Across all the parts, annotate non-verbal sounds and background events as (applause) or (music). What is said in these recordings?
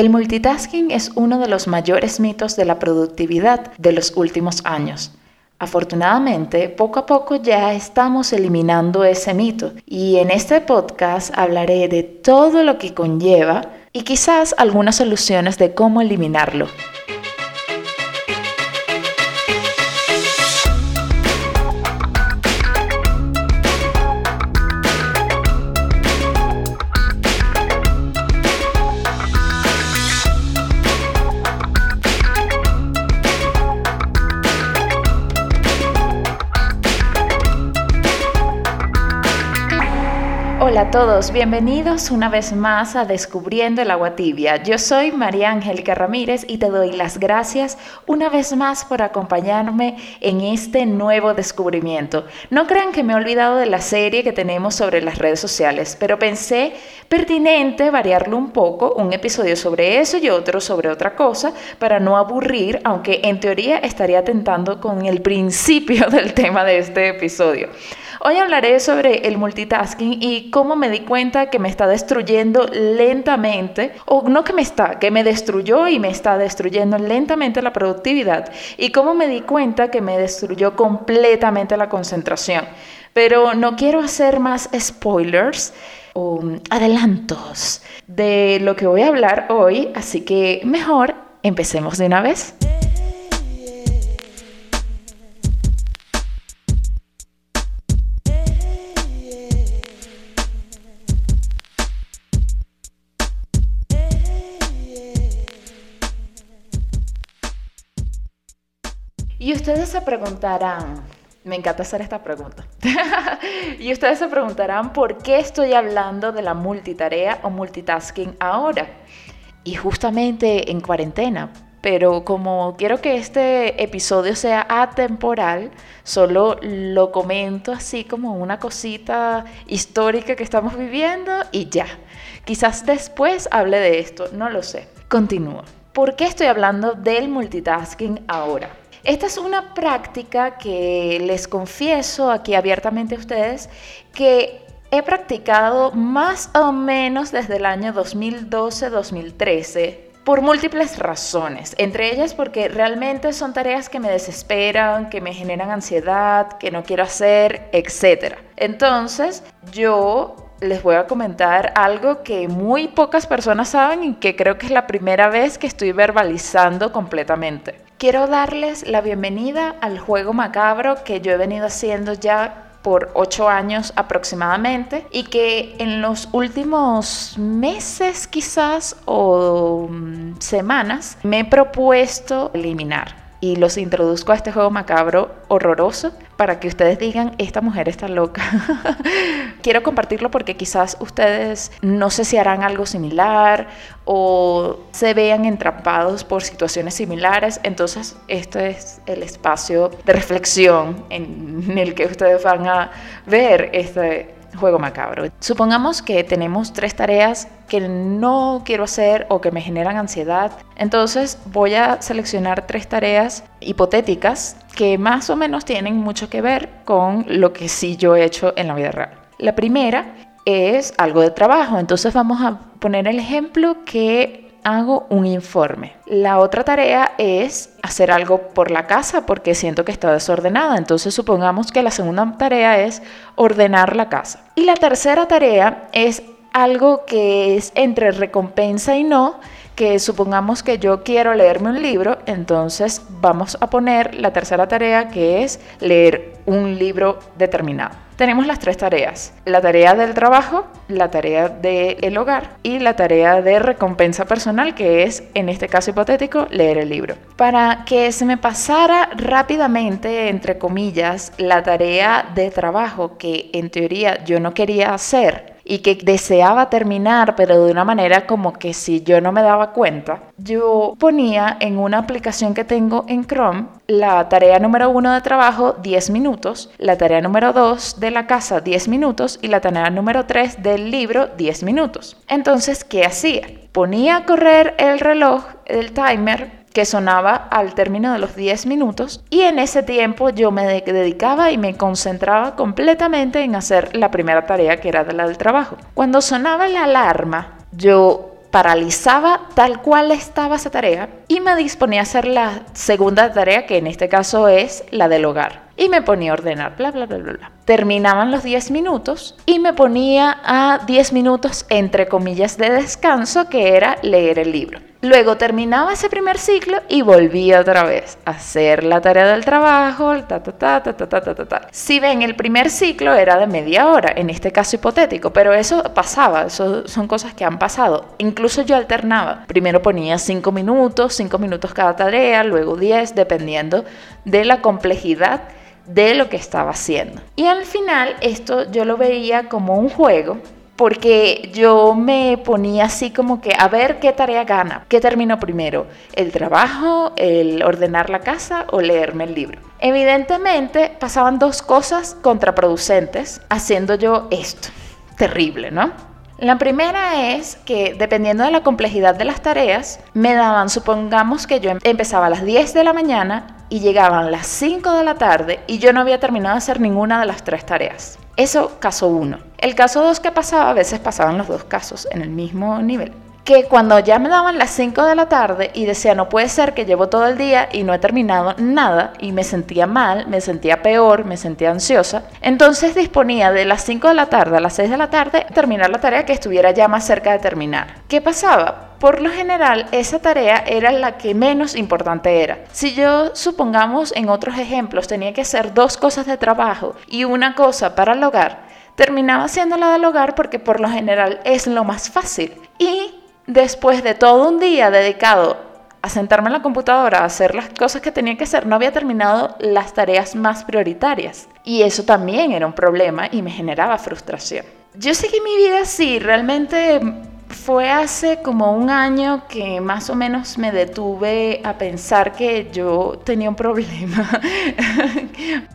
El multitasking es uno de los mayores mitos de la productividad de los últimos años. Afortunadamente, poco a poco ya estamos eliminando ese mito y en este podcast hablaré de todo lo que conlleva y quizás algunas soluciones de cómo eliminarlo. Hola a todos, bienvenidos una vez más a Descubriendo el agua tibia. Yo soy María Angélica Ramírez y te doy las gracias una vez más por acompañarme en este nuevo descubrimiento. No crean que me he olvidado de la serie que tenemos sobre las redes sociales, pero pensé pertinente variarlo un poco, un episodio sobre eso y otro sobre otra cosa, para no aburrir, aunque en teoría estaría atentando con el principio (laughs) del tema de este episodio. Hoy hablaré sobre el multitasking y cómo me di cuenta que me está destruyendo lentamente, o no que me está, que me destruyó y me está destruyendo lentamente la productividad, y cómo me di cuenta que me destruyó completamente la concentración. Pero no quiero hacer más spoilers o adelantos de lo que voy a hablar hoy, así que mejor empecemos de una vez. Ustedes se preguntarán, me encanta hacer esta pregunta, (laughs) y ustedes se preguntarán por qué estoy hablando de la multitarea o multitasking ahora. Y justamente en cuarentena, pero como quiero que este episodio sea atemporal, solo lo comento así como una cosita histórica que estamos viviendo y ya. Quizás después hable de esto, no lo sé. Continúo. ¿Por qué estoy hablando del multitasking ahora? Esta es una práctica que les confieso aquí abiertamente a ustedes que he practicado más o menos desde el año 2012-2013 por múltiples razones, entre ellas porque realmente son tareas que me desesperan, que me generan ansiedad, que no quiero hacer, etc. Entonces yo les voy a comentar algo que muy pocas personas saben y que creo que es la primera vez que estoy verbalizando completamente. Quiero darles la bienvenida al juego macabro que yo he venido haciendo ya por ocho años aproximadamente y que en los últimos meses quizás o mm, semanas me he propuesto eliminar y los introduzco a este juego macabro horroroso para que ustedes digan, esta mujer está loca. (laughs) Quiero compartirlo porque quizás ustedes no sé si harán algo similar o se vean entrampados por situaciones similares. Entonces, este es el espacio de reflexión en el que ustedes van a ver este juego macabro. Supongamos que tenemos tres tareas que no quiero hacer o que me generan ansiedad. Entonces voy a seleccionar tres tareas hipotéticas que más o menos tienen mucho que ver con lo que sí yo he hecho en la vida real. La primera es algo de trabajo. Entonces vamos a poner el ejemplo que hago un informe. La otra tarea es hacer algo por la casa porque siento que está desordenada. Entonces supongamos que la segunda tarea es ordenar la casa. Y la tercera tarea es algo que es entre recompensa y no, que supongamos que yo quiero leerme un libro, entonces vamos a poner la tercera tarea que es leer un libro determinado. Tenemos las tres tareas, la tarea del trabajo, la tarea del hogar y la tarea de recompensa personal, que es, en este caso hipotético, leer el libro. Para que se me pasara rápidamente, entre comillas, la tarea de trabajo que en teoría yo no quería hacer, y que deseaba terminar, pero de una manera como que si yo no me daba cuenta, yo ponía en una aplicación que tengo en Chrome la tarea número uno de trabajo 10 minutos, la tarea número dos de la casa 10 minutos y la tarea número tres del libro 10 minutos. Entonces, ¿qué hacía? Ponía a correr el reloj, el timer, que sonaba al término de los 10 minutos y en ese tiempo yo me dedicaba y me concentraba completamente en hacer la primera tarea que era la del trabajo. Cuando sonaba la alarma, yo paralizaba tal cual estaba esa tarea y me disponía a hacer la segunda tarea, que en este caso es la del hogar. Y me ponía a ordenar, bla, bla, bla, bla, bla. Terminaban los 10 minutos y me ponía a 10 minutos entre comillas de descanso, que era leer el libro. Luego terminaba ese primer ciclo y volvía otra vez a hacer la tarea del trabajo, ta, ta, ta, ta, ta, ta, ta, ta. Si ven, el primer ciclo era de media hora, en este caso hipotético, pero eso pasaba, eso son cosas que han pasado. Incluso yo alternaba. Primero ponía 5 minutos, 5 minutos cada tarea, luego 10, dependiendo de la complejidad de lo que estaba haciendo. Y al final esto yo lo veía como un juego porque yo me ponía así como que a ver qué tarea gana, qué termino primero, el trabajo, el ordenar la casa o leerme el libro. Evidentemente pasaban dos cosas contraproducentes haciendo yo esto. Terrible, ¿no? La primera es que dependiendo de la complejidad de las tareas, me daban, supongamos que yo empezaba a las 10 de la mañana y llegaban las 5 de la tarde y yo no había terminado de hacer ninguna de las tres tareas. Eso caso 1. El caso 2 que pasaba, a veces pasaban los dos casos en el mismo nivel que cuando ya me daban las 5 de la tarde y decía, no puede ser que llevo todo el día y no he terminado nada y me sentía mal, me sentía peor, me sentía ansiosa, entonces disponía de las 5 de la tarde a las 6 de la tarde terminar la tarea que estuviera ya más cerca de terminar. ¿Qué pasaba? Por lo general, esa tarea era la que menos importante era. Si yo, supongamos, en otros ejemplos, tenía que hacer dos cosas de trabajo y una cosa para el hogar, terminaba haciendo la del hogar porque por lo general es lo más fácil. Y después de todo un día dedicado a sentarme en la computadora a hacer las cosas que tenía que hacer, no había terminado las tareas más prioritarias. Y eso también era un problema y me generaba frustración. Yo seguí mi vida así, realmente fue hace como un año que más o menos me detuve a pensar que yo tenía un problema. (laughs)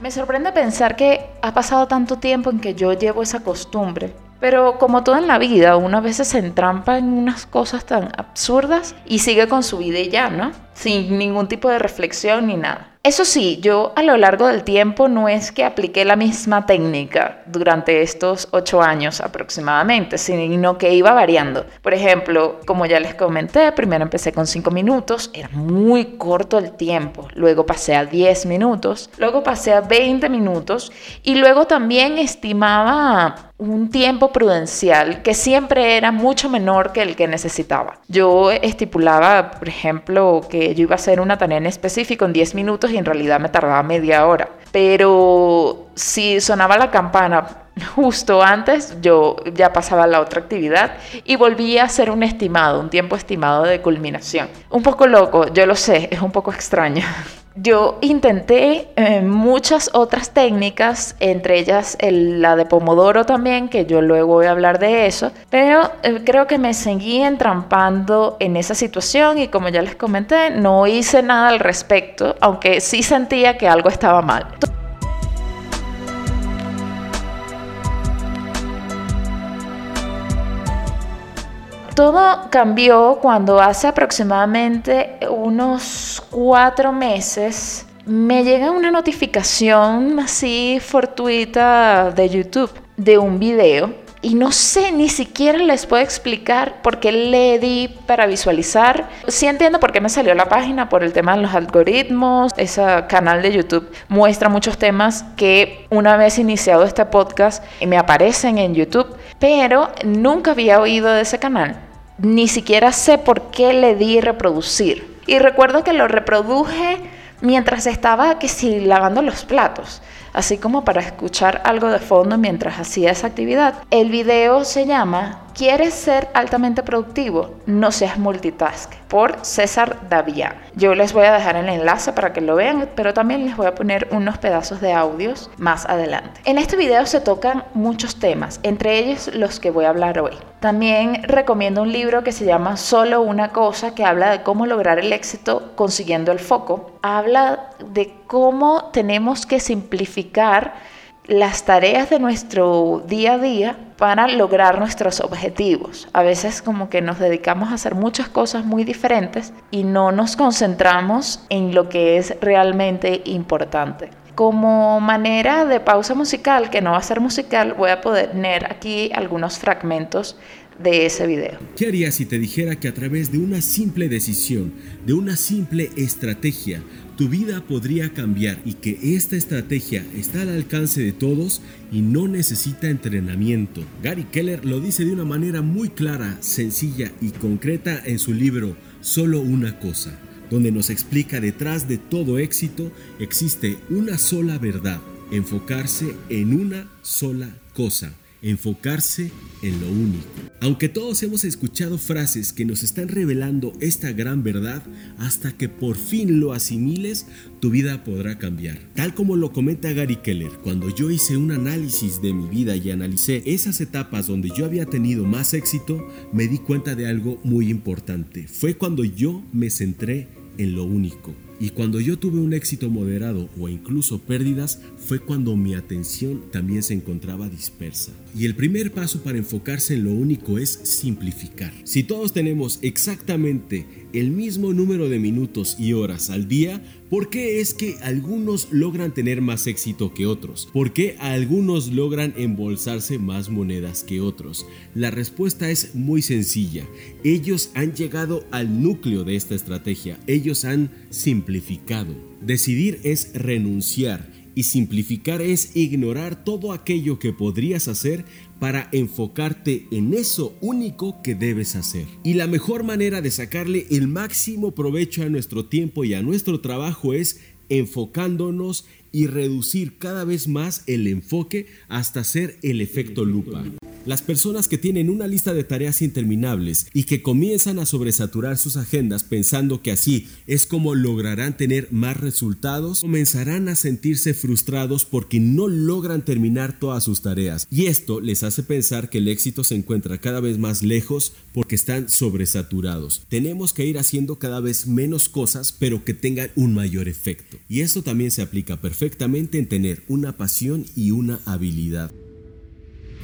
me sorprende pensar que ha pasado tanto tiempo en que yo llevo esa costumbre pero como todo en la vida, uno a veces se entrampa en unas cosas tan absurdas y sigue con su vida y ya, ¿no? Sin ningún tipo de reflexión ni nada. Eso sí, yo a lo largo del tiempo no es que apliqué la misma técnica durante estos ocho años aproximadamente, sino que iba variando. Por ejemplo, como ya les comenté, primero empecé con cinco minutos, era muy corto el tiempo, luego pasé a 10 minutos, luego pasé a 20 minutos y luego también estimaba un tiempo prudencial que siempre era mucho menor que el que necesitaba. Yo estipulaba, por ejemplo, que yo iba a hacer una tarea en específico en 10 minutos y en realidad me tardaba media hora. Pero si sonaba la campana justo antes, yo ya pasaba a la otra actividad y volvía a hacer un estimado, un tiempo estimado de culminación. Un poco loco, yo lo sé, es un poco extraño. Yo intenté eh, muchas otras técnicas, entre ellas la de Pomodoro también, que yo luego voy a hablar de eso, pero eh, creo que me seguí entrampando en esa situación y como ya les comenté, no hice nada al respecto, aunque sí sentía que algo estaba mal. Todo cambió cuando hace aproximadamente unos cuatro meses me llega una notificación así fortuita de YouTube de un video y no sé, ni siquiera les puedo explicar por qué le di para visualizar. Sí entiendo por qué me salió la página, por el tema de los algoritmos. Ese canal de YouTube muestra muchos temas que una vez iniciado este podcast me aparecen en YouTube, pero nunca había oído de ese canal ni siquiera sé por qué le di reproducir. Y recuerdo que lo reproduje mientras estaba que si lavando los platos, así como para escuchar algo de fondo mientras hacía esa actividad. El video se llama ¿Quieres ser altamente productivo? No seas multitask por César Davián. Yo les voy a dejar el enlace para que lo vean, pero también les voy a poner unos pedazos de audios más adelante. En este video se tocan muchos temas, entre ellos los que voy a hablar hoy. También recomiendo un libro que se llama Solo una cosa, que habla de cómo lograr el éxito consiguiendo el foco. Habla de cómo tenemos que simplificar las tareas de nuestro día a día para lograr nuestros objetivos. A veces como que nos dedicamos a hacer muchas cosas muy diferentes y no nos concentramos en lo que es realmente importante. Como manera de pausa musical, que no va a ser musical, voy a poner aquí algunos fragmentos de ese video. ¿Qué harías si te dijera que a través de una simple decisión, de una simple estrategia, tu vida podría cambiar y que esta estrategia está al alcance de todos y no necesita entrenamiento? Gary Keller lo dice de una manera muy clara, sencilla y concreta en su libro Solo una cosa, donde nos explica detrás de todo éxito existe una sola verdad, enfocarse en una sola cosa enfocarse en lo único. Aunque todos hemos escuchado frases que nos están revelando esta gran verdad, hasta que por fin lo asimiles, tu vida podrá cambiar. Tal como lo comenta Gary Keller, cuando yo hice un análisis de mi vida y analicé esas etapas donde yo había tenido más éxito, me di cuenta de algo muy importante. Fue cuando yo me centré en lo único. Y cuando yo tuve un éxito moderado o incluso pérdidas, fue cuando mi atención también se encontraba dispersa. Y el primer paso para enfocarse en lo único es simplificar. Si todos tenemos exactamente el mismo número de minutos y horas al día, ¿por qué es que algunos logran tener más éxito que otros? ¿Por qué algunos logran embolsarse más monedas que otros? La respuesta es muy sencilla. Ellos han llegado al núcleo de esta estrategia. Ellos han simplificado. Decidir es renunciar y simplificar es ignorar todo aquello que podrías hacer para enfocarte en eso único que debes hacer. Y la mejor manera de sacarle el máximo provecho a nuestro tiempo y a nuestro trabajo es enfocándonos y reducir cada vez más el enfoque hasta hacer el efecto lupa. Las personas que tienen una lista de tareas interminables y que comienzan a sobresaturar sus agendas pensando que así es como lograrán tener más resultados, comenzarán a sentirse frustrados porque no logran terminar todas sus tareas. Y esto les hace pensar que el éxito se encuentra cada vez más lejos porque están sobresaturados. Tenemos que ir haciendo cada vez menos cosas pero que tengan un mayor efecto. Y esto también se aplica perfectamente en tener una pasión y una habilidad.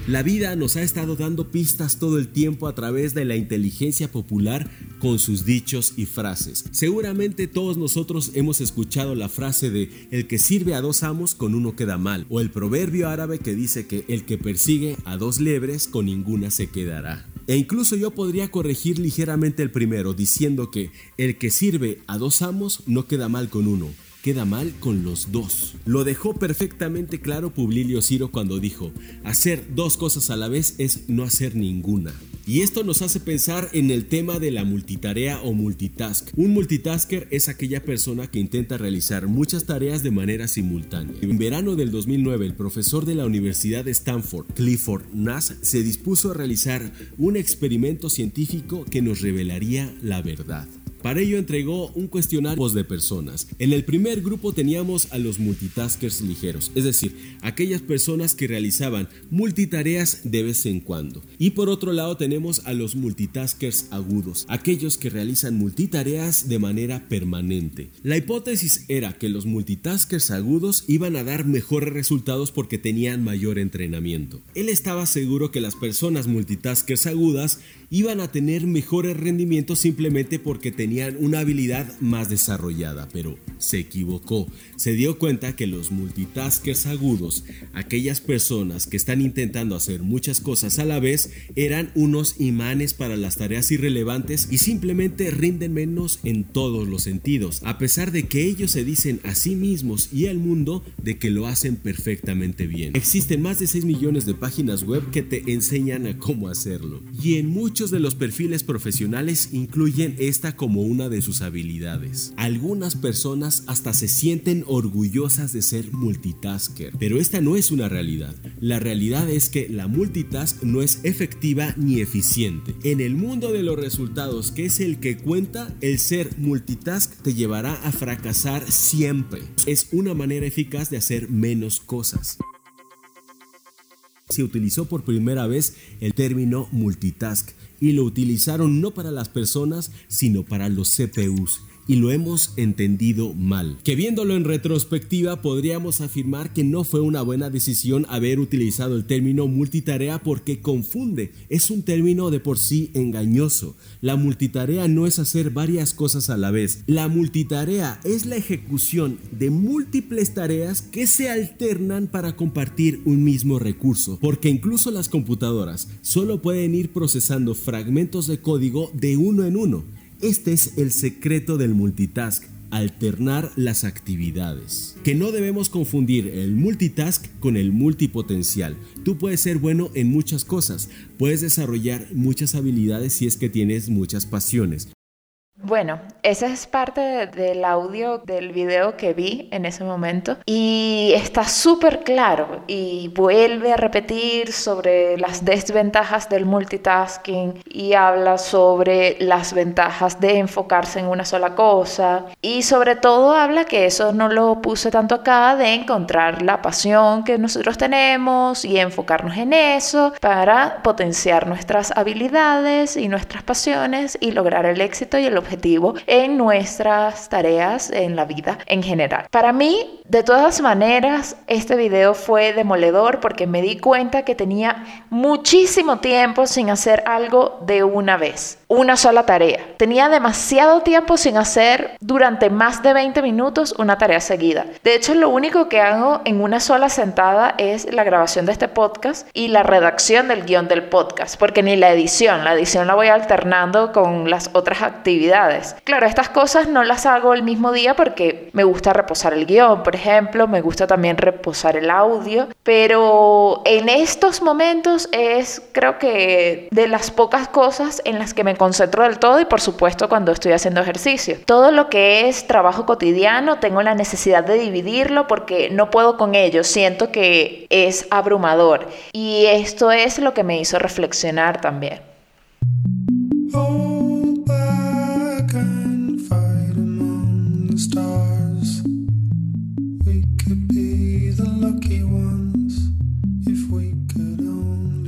La vida nos ha estado dando pistas todo el tiempo a través de la inteligencia popular con sus dichos y frases. Seguramente todos nosotros hemos escuchado la frase de el que sirve a dos amos con uno queda mal o el proverbio árabe que dice que el que persigue a dos lebres con ninguna se quedará. E incluso yo podría corregir ligeramente el primero diciendo que el que sirve a dos amos no queda mal con uno, queda mal con los dos. Lo dejó perfectamente claro Publilio Ciro cuando dijo, hacer dos cosas a la vez es no hacer ninguna. Y esto nos hace pensar en el tema de la multitarea o multitask. Un multitasker es aquella persona que intenta realizar muchas tareas de manera simultánea. En verano del 2009, el profesor de la Universidad de Stanford, Clifford Nass, se dispuso a realizar un experimento científico que nos revelaría la verdad. Para ello entregó un cuestionario de personas. En el primer grupo teníamos a los multitaskers ligeros, es decir, aquellas personas que realizaban multitareas de vez en cuando. Y por otro lado tenemos a los multitaskers agudos, aquellos que realizan multitareas de manera permanente. La hipótesis era que los multitaskers agudos iban a dar mejores resultados porque tenían mayor entrenamiento. Él estaba seguro que las personas multitaskers agudas iban a tener mejores rendimientos simplemente porque tenían una habilidad más desarrollada, pero se equivocó. Se dio cuenta que los multitaskers agudos, aquellas personas que están intentando hacer muchas cosas a la vez, eran unos imanes para las tareas irrelevantes y simplemente rinden menos en todos los sentidos, a pesar de que ellos se dicen a sí mismos y al mundo de que lo hacen perfectamente bien. Existen más de 6 millones de páginas web que te enseñan a cómo hacerlo. Y en muchos Muchos de los perfiles profesionales incluyen esta como una de sus habilidades. Algunas personas hasta se sienten orgullosas de ser multitasker, pero esta no es una realidad. La realidad es que la multitask no es efectiva ni eficiente. En el mundo de los resultados, que es el que cuenta, el ser multitask te llevará a fracasar siempre. Es una manera eficaz de hacer menos cosas se utilizó por primera vez el término multitask y lo utilizaron no para las personas, sino para los CPUs. Y lo hemos entendido mal. Que viéndolo en retrospectiva podríamos afirmar que no fue una buena decisión haber utilizado el término multitarea porque confunde, es un término de por sí engañoso. La multitarea no es hacer varias cosas a la vez. La multitarea es la ejecución de múltiples tareas que se alternan para compartir un mismo recurso, porque incluso las computadoras solo pueden ir procesando fragmentos de código de uno en uno. Este es el secreto del multitask, alternar las actividades. Que no debemos confundir el multitask con el multipotencial. Tú puedes ser bueno en muchas cosas, puedes desarrollar muchas habilidades si es que tienes muchas pasiones. Bueno, ese es parte del audio del video que vi en ese momento. Y está súper claro y vuelve a repetir sobre las desventajas del multitasking y habla sobre las ventajas de enfocarse en una sola cosa. Y sobre todo habla que eso no lo puse tanto acá de encontrar la pasión que nosotros tenemos y enfocarnos en eso para potenciar nuestras habilidades y nuestras pasiones y lograr el éxito y el objetivo en nuestras tareas en la vida en general. Para mí, de todas maneras, este video fue demoledor porque me di cuenta que tenía muchísimo tiempo sin hacer algo de una vez, una sola tarea. Tenía demasiado tiempo sin hacer durante más de 20 minutos una tarea seguida. De hecho, lo único que hago en una sola sentada es la grabación de este podcast y la redacción del guion del podcast, porque ni la edición, la edición la voy alternando con las otras Claro, estas cosas no las hago el mismo día porque me gusta reposar el guion, por ejemplo, me gusta también reposar el audio, pero en estos momentos es creo que de las pocas cosas en las que me concentro del todo y por supuesto cuando estoy haciendo ejercicio. Todo lo que es trabajo cotidiano tengo la necesidad de dividirlo porque no puedo con ello, siento que es abrumador y esto es lo que me hizo reflexionar también.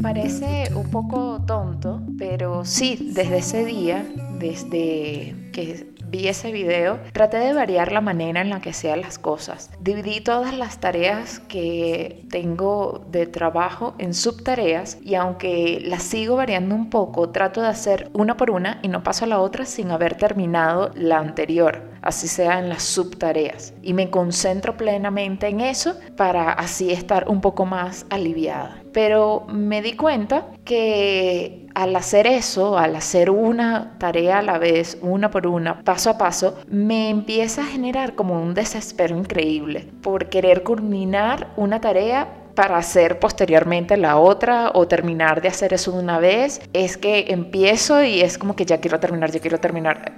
Parece un poco tonto, pero sí, desde ese día, desde que vi ese video, traté de variar la manera en la que hacía las cosas. Dividí todas las tareas que tengo de trabajo en subtareas y aunque las sigo variando un poco, trato de hacer una por una y no paso a la otra sin haber terminado la anterior, así sea en las subtareas. Y me concentro plenamente en eso para así estar un poco más aliviada. Pero me di cuenta que al hacer eso, al hacer una tarea a la vez, una por una, paso a paso, me empieza a generar como un desespero increíble por querer culminar una tarea para hacer posteriormente la otra o terminar de hacer eso de una vez. Es que empiezo y es como que ya quiero terminar, ya quiero terminar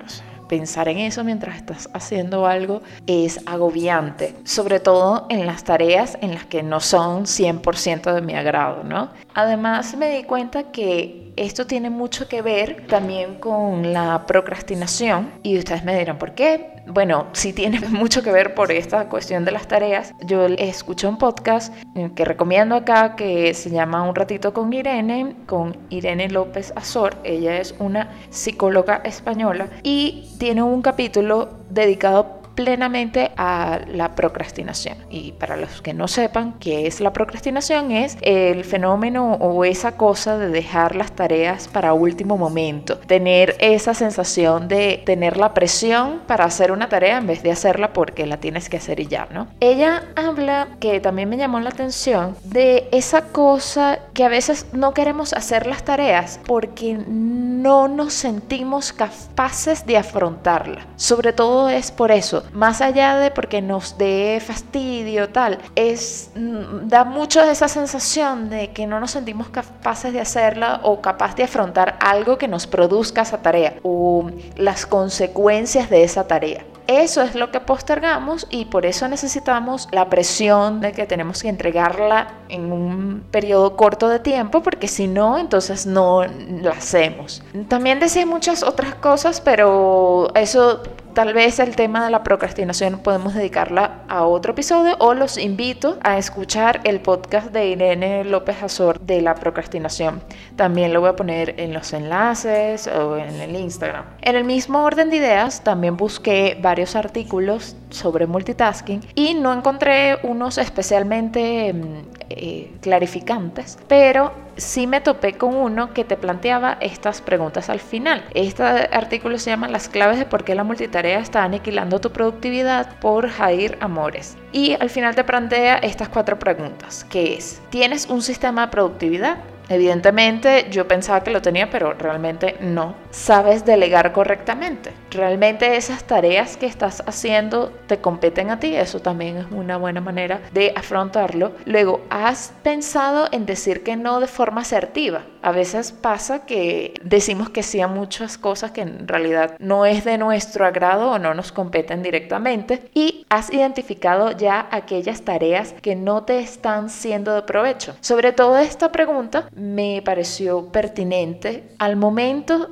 pensar en eso mientras estás haciendo algo es agobiante, sobre todo en las tareas en las que no son 100% de mi agrado, ¿no? Además me di cuenta que esto tiene mucho que ver también con la procrastinación y ustedes me dirán, ¿por qué? Bueno, sí tiene (laughs) mucho que ver por esta cuestión de las tareas. Yo escuché un podcast eh, que recomiendo acá que se llama Un ratito con Irene, con Irene López Azor. Ella es una psicóloga española y tiene un capítulo dedicado plenamente a la procrastinación. Y para los que no sepan qué es la procrastinación, es el fenómeno o esa cosa de dejar las tareas para último momento, tener esa sensación de tener la presión para hacer una tarea en vez de hacerla porque la tienes que hacer y ya, ¿no? Ella habla que también me llamó la atención de esa cosa que a veces no queremos hacer las tareas porque no nos sentimos capaces de afrontarla. Sobre todo es por eso, más allá de porque nos dé fastidio, tal, es, mm, da mucho esa sensación de que no nos sentimos capaces de hacerla o capaz de afrontar algo que nos produzca esa tarea o las consecuencias de esa tarea. Eso es lo que postergamos y por eso necesitamos la presión de que tenemos que entregarla en un periodo corto de tiempo porque si no, entonces no la hacemos. También decía muchas otras cosas, pero eso tal vez el tema de la procrastinación podemos dedicarla a otro episodio o los invito a escuchar el podcast de Irene López Azor de la procrastinación. También lo voy a poner en los enlaces o en el Instagram. En el mismo orden de ideas, también busqué varios artículos sobre multitasking y no encontré unos especialmente mm, eh, clarificantes, pero sí me topé con uno que te planteaba estas preguntas al final. Este artículo se llama Las claves de por qué la multitarea está aniquilando tu productividad por Jair Amores. Y al final te plantea estas cuatro preguntas, que es, ¿tienes un sistema de productividad? Evidentemente yo pensaba que lo tenía, pero realmente no. ¿Sabes delegar correctamente? ¿Realmente esas tareas que estás haciendo te competen a ti? Eso también es una buena manera de afrontarlo. Luego, ¿has pensado en decir que no de forma asertiva? A veces pasa que decimos que sí a muchas cosas que en realidad no es de nuestro agrado o no nos competen directamente. Y has identificado ya aquellas tareas que no te están siendo de provecho. Sobre todo esta pregunta me pareció pertinente al momento,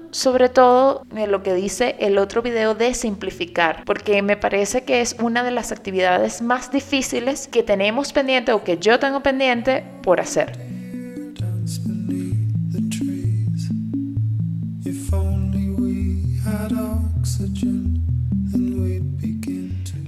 todo de lo que dice el otro video de simplificar, porque me parece que es una de las actividades más difíciles que tenemos pendiente o que yo tengo pendiente por hacer.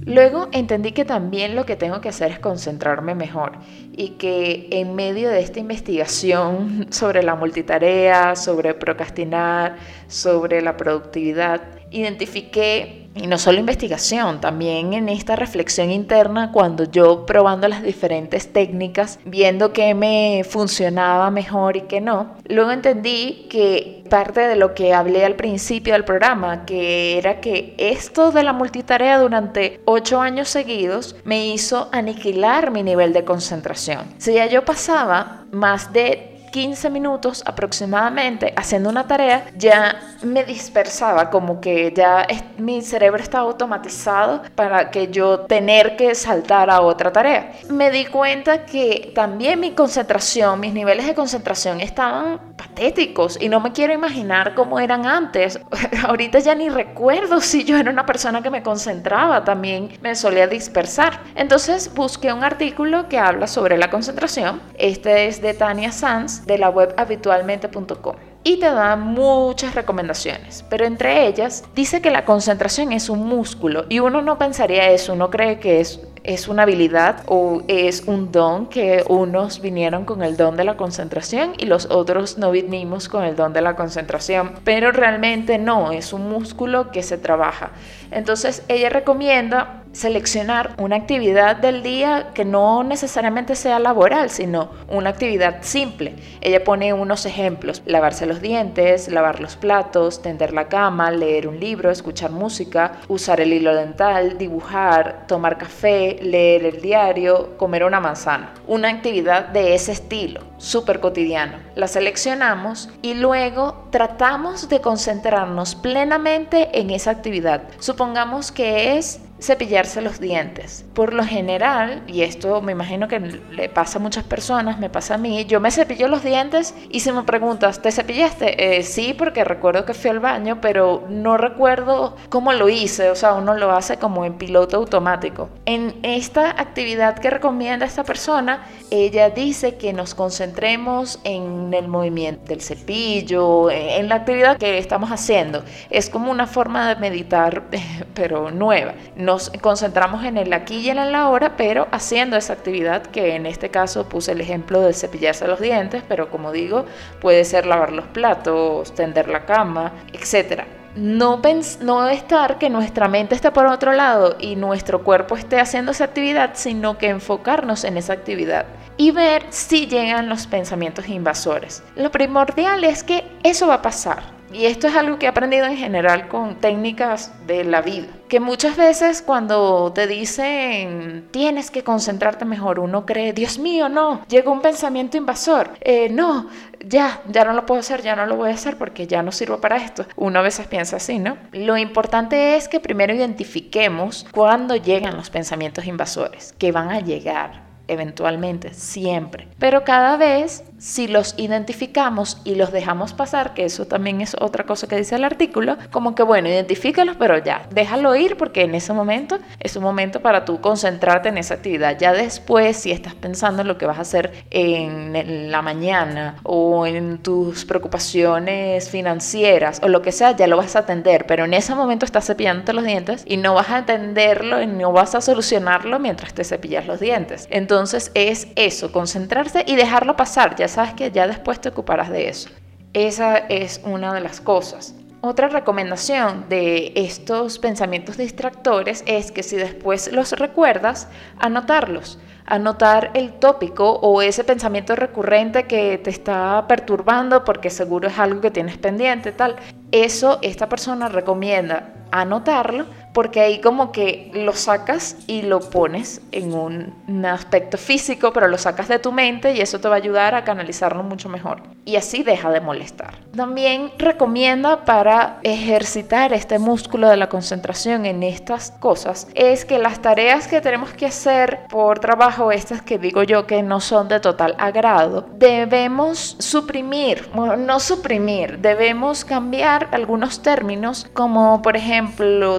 Luego entendí que también lo que tengo que hacer es concentrarme mejor y que en medio de esta investigación (laughs) sobre la multitarea, sobre procrastinar, sobre la productividad, identifiqué y no solo investigación, también en esta reflexión interna, cuando yo probando las diferentes técnicas, viendo qué me funcionaba mejor y qué no, luego entendí que parte de lo que hablé al principio del programa, que era que esto de la multitarea durante ocho años seguidos me hizo aniquilar mi nivel de concentración. Si ya yo pasaba más de 15 minutos aproximadamente haciendo una tarea, ya me dispersaba, como que ya mi cerebro estaba automatizado para que yo tener que saltar a otra tarea. Me di cuenta que también mi concentración, mis niveles de concentración estaban patéticos y no me quiero imaginar cómo eran antes. (laughs) Ahorita ya ni recuerdo si yo era una persona que me concentraba, también me solía dispersar. Entonces busqué un artículo que habla sobre la concentración. Este es de Tania Sanz de la web habitualmente.com y te da muchas recomendaciones, pero entre ellas dice que la concentración es un músculo y uno no pensaría eso, uno cree que es, es una habilidad o es un don que unos vinieron con el don de la concentración y los otros no vinimos con el don de la concentración, pero realmente no, es un músculo que se trabaja. Entonces ella recomienda seleccionar una actividad del día que no necesariamente sea laboral, sino una actividad simple. Ella pone unos ejemplos, lavarse los dientes, lavar los platos, tender la cama, leer un libro, escuchar música, usar el hilo dental, dibujar, tomar café, leer el diario, comer una manzana. Una actividad de ese estilo, súper cotidiano. La seleccionamos y luego tratamos de concentrarnos plenamente en esa actividad. Supongamos que es cepillarse los dientes. Por lo general, y esto me imagino que le pasa a muchas personas, me pasa a mí, yo me cepillo los dientes y si me preguntas, ¿te cepillaste? Eh, sí, porque recuerdo que fui al baño, pero no recuerdo cómo lo hice, o sea, uno lo hace como en piloto automático. En esta actividad que recomienda esta persona, ella dice que nos concentremos en el movimiento del cepillo, en la actividad que estamos haciendo. Es como una forma de meditar, (laughs) pero nueva nos concentramos en el aquí y en el ahora, pero haciendo esa actividad que en este caso puse el ejemplo de cepillarse los dientes, pero como digo, puede ser lavar los platos, tender la cama, etc. No, no estar que nuestra mente esté por otro lado y nuestro cuerpo esté haciendo esa actividad, sino que enfocarnos en esa actividad y ver si llegan los pensamientos invasores. Lo primordial es que eso va a pasar y esto es algo que he aprendido en general con técnicas de la vida. Que muchas veces cuando te dicen tienes que concentrarte mejor, uno cree, Dios mío, no, llegó un pensamiento invasor. Eh, no, ya, ya no lo puedo hacer, ya no lo voy a hacer porque ya no sirvo para esto. Uno a veces piensa así, ¿no? Lo importante es que primero identifiquemos cuándo llegan los pensamientos invasores, que van a llegar eventualmente, siempre. Pero cada vez si los identificamos y los dejamos pasar, que eso también es otra cosa que dice el artículo, como que bueno, identifícalos, pero ya, déjalo ir porque en ese momento es un momento para tú concentrarte en esa actividad. Ya después, si estás pensando en lo que vas a hacer en la mañana o en tus preocupaciones financieras o lo que sea, ya lo vas a atender, pero en ese momento estás cepillándote los dientes y no vas a atenderlo y no vas a solucionarlo mientras te cepillas los dientes. Entonces es eso, concentrarse y dejarlo pasar. Sabes que ya después te ocuparás de eso. Esa es una de las cosas. Otra recomendación de estos pensamientos distractores es que si después los recuerdas, anotarlos. Anotar el tópico o ese pensamiento recurrente que te está perturbando porque seguro es algo que tienes pendiente, tal. Eso esta persona recomienda anotarlo porque ahí como que lo sacas y lo pones en un, aspecto físico, pero lo sacas de tu mente y eso te va a ayudar a canalizarlo mucho mejor. Y así deja de molestar. También recomienda para ejercitar este músculo de la concentración en estas cosas, es que las tareas que tenemos que hacer por trabajo, estas que digo yo que no son de total agrado, debemos suprimir, no suprimir, debemos cambiar algunos términos como por ejemplo,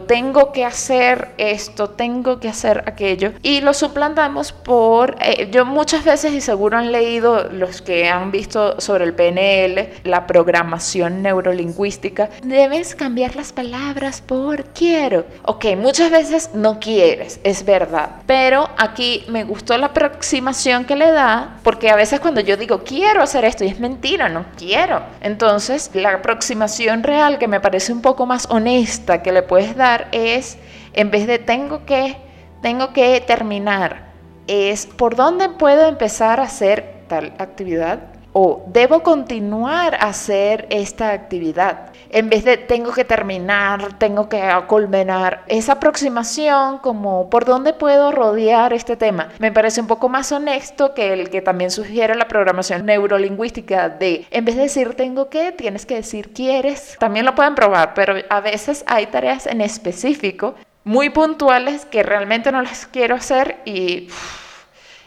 tengo que hacer esto, tengo que hacer aquello. Y lo suplantamos por, eh, yo muchas veces y seguro han leído los que han visto sobre el PNL, la programación neurolingüística, debes cambiar las palabras por quiero. Ok, muchas veces no quieres, es verdad. Pero aquí me gustó la aproximación que le da, porque a veces cuando yo digo quiero hacer esto y es mentira, no quiero. Entonces, la aproximación real que me parece un poco más honesta que le puedes dar es en vez de tengo que, tengo que terminar, es por dónde puedo empezar a hacer tal actividad o debo continuar a hacer esta actividad. En vez de tengo que terminar, tengo que culminar, esa aproximación como por dónde puedo rodear este tema, me parece un poco más honesto que el que también sugiere la programación neurolingüística de en vez de decir tengo que, tienes que decir quieres. También lo pueden probar, pero a veces hay tareas en específico muy puntuales que realmente no las quiero hacer y,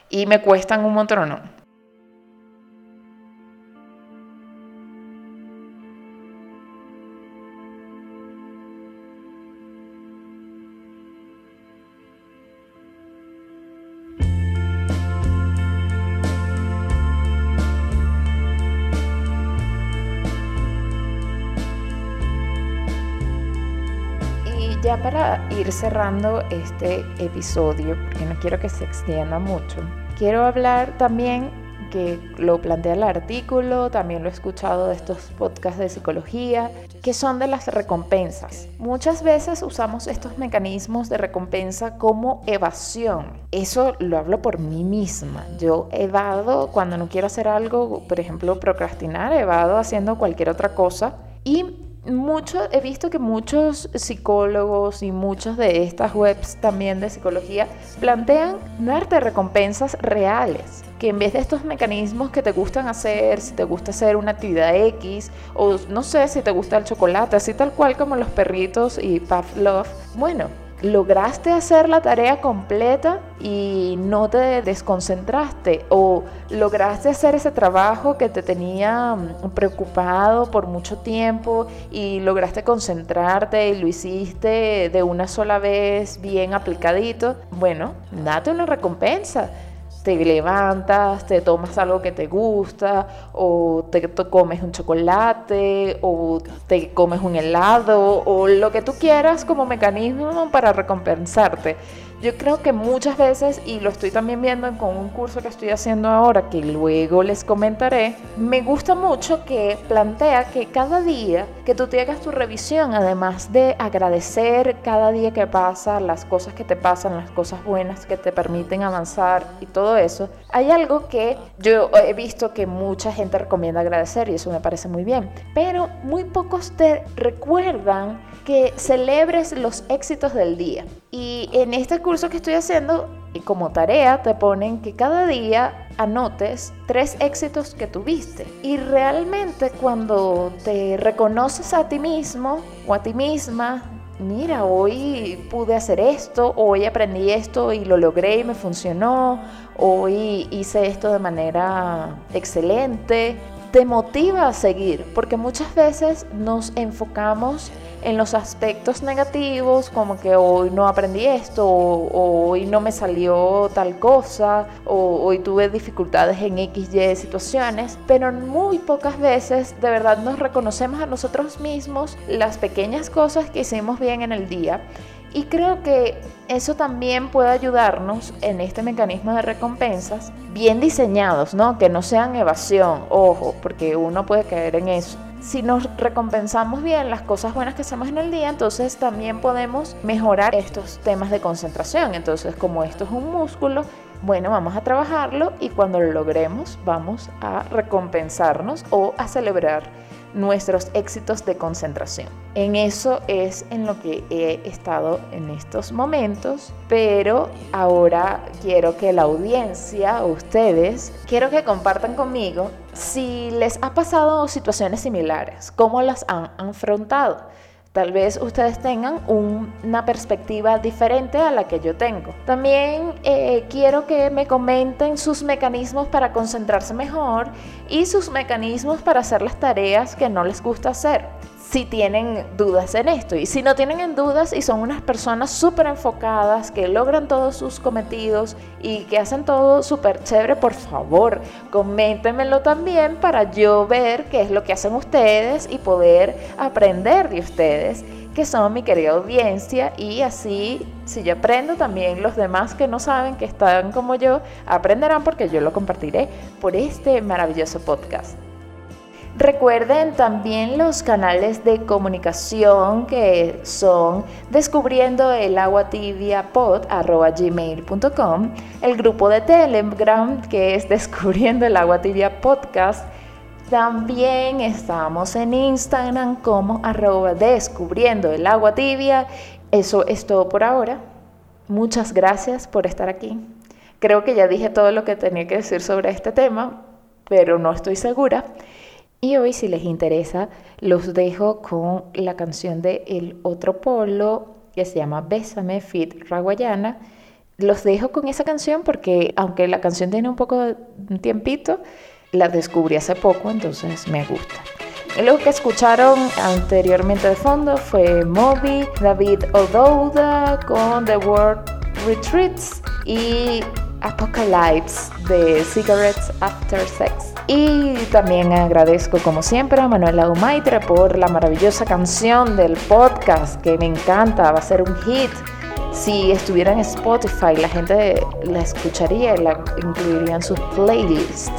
y me cuestan un montón. Para ir cerrando este episodio, porque no quiero que se extienda mucho, quiero hablar también que lo plantea el artículo, también lo he escuchado de estos podcasts de psicología, que son de las recompensas. Muchas veces usamos estos mecanismos de recompensa como evasión. Eso lo hablo por mí misma. Yo evado cuando no quiero hacer algo, por ejemplo, procrastinar, evado haciendo cualquier otra cosa y mucho, he visto que muchos psicólogos y muchas de estas webs también de psicología plantean darte recompensas reales. Que en vez de estos mecanismos que te gustan hacer, si te gusta hacer una actividad X, o no sé si te gusta el chocolate, así tal cual como los perritos y Pavlov, bueno, lograste hacer la tarea completa y no te desconcentraste o lograste hacer ese trabajo que te tenía mm, preocupado por mucho tiempo y lograste concentrarte y lo hiciste de una sola vez bien aplicadito, bueno, date una recompensa te levantas, te tomas algo que te gusta, o te, comes un chocolate, o te comes un helado, o lo que tú quieras como mecanismo para recompensarte. Yo creo que muchas veces, y lo estoy también viendo con un curso que estoy haciendo ahora, que luego les comentaré, me gusta mucho que plantea que cada día que tú te hagas tu revisión, además de agradecer cada día que pasa, las cosas que te pasan, las cosas buenas que te permiten avanzar y todo eso, hay algo que yo he visto que mucha gente recomienda agradecer y eso me parece muy bien, pero muy pocos te recuerdan que celebres los éxitos del día. Y en este curso que estoy haciendo, y como tarea, te ponen que cada día anotes tres éxitos que tuviste. Y realmente cuando te reconoces a ti mismo o a ti misma, mira, hoy pude hacer esto, hoy aprendí esto y lo logré y me funcionó, hoy hice esto de manera excelente, te motiva a seguir, porque muchas veces nos enfocamos en los aspectos negativos, como que hoy no aprendí esto, o, hoy no me salió tal cosa, o hoy tuve dificultades en X, Y situaciones, pero muy pocas veces de verdad nos reconocemos a nosotros mismos las pequeñas cosas que hicimos bien en el día. Y creo que eso también puede ayudarnos en este mecanismo de recompensas bien diseñados, ¿no? Que no sean evasión, ojo, porque uno puede caer en eso si nos recompensamos bien las cosas buenas que hacemos en el día, entonces también podemos mejorar estos temas de concentración. Entonces, como esto es un músculo, bueno, vamos a trabajarlo y cuando lo logremos vamos a recompensarnos o a celebrar nuestros éxitos de concentración. En eso es en lo que he estado en estos momentos, pero ahora quiero que la audiencia, ustedes, quiero que compartan conmigo si les ha pasado situaciones similares, cómo las han afrontado. Tal vez ustedes tengan una perspectiva diferente a la que yo tengo. También eh, quiero que me comenten sus mecanismos para concentrarse mejor y sus mecanismos para hacer las tareas que no les gusta hacer si tienen dudas en esto. Y si no tienen dudas y son unas personas súper enfocadas, que logran todos sus cometidos y que hacen todo súper chévere, por favor, coméntenmelo también para yo ver qué es lo que hacen ustedes y poder aprender de ustedes que son mi querida audiencia y así si yo aprendo también los demás que no saben que están como yo aprenderán porque yo lo compartiré por este maravilloso podcast. Recuerden también los canales de comunicación que son descubriendo el agua tibia pod gmail.com, el grupo de Telegram que es descubriendo el agua tibia podcast. También estamos en Instagram como arroba descubriendo el agua tibia. Eso es todo por ahora. Muchas gracias por estar aquí. Creo que ya dije todo lo que tenía que decir sobre este tema, pero no estoy segura. Y hoy, si les interesa, los dejo con la canción de El Otro Polo, que se llama Bésame, Fit Raguayana. Los dejo con esa canción porque, aunque la canción tiene un poco de tiempito, la descubrí hace poco, entonces me gusta. Lo que escucharon anteriormente de fondo fue Moby, David Odouda con The World Retreats y Apocalypse de Cigarettes After Sex. Y también agradezco como siempre a Manuela Dumaitre por la maravillosa canción del podcast que me encanta, va a ser un hit. Si estuviera en Spotify la gente la escucharía y la incluiría en su playlist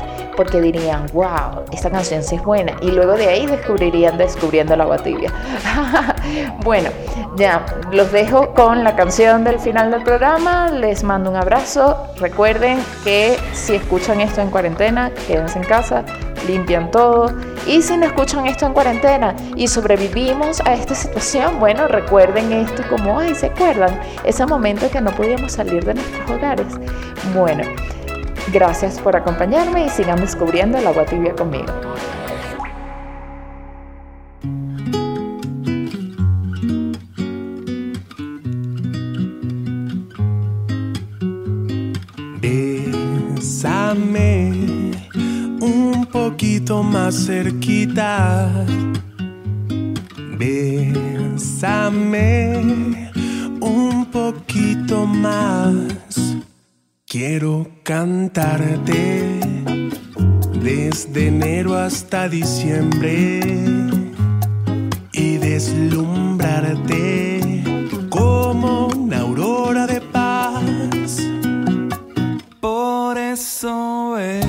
porque dirían, wow, esta canción sí es buena. Y luego de ahí descubrirían Descubriendo el agua tibia. (laughs) bueno, ya, los dejo con la canción del final del programa. Les mando un abrazo. Recuerden que si escuchan esto en cuarentena, quédense en casa, limpian todo. Y si no escuchan esto en cuarentena y sobrevivimos a esta situación, bueno, recuerden esto como, ay, ¿se acuerdan? Ese momento que no podíamos salir de nuestros hogares. Bueno. Gracias por acompañarme y sigan descubriendo el agua tibia conmigo. Bésame un poquito más cerquita. Bésame un poquito más. Quiero cantarte desde enero hasta diciembre y deslumbrarte como una aurora de paz. Por eso bésame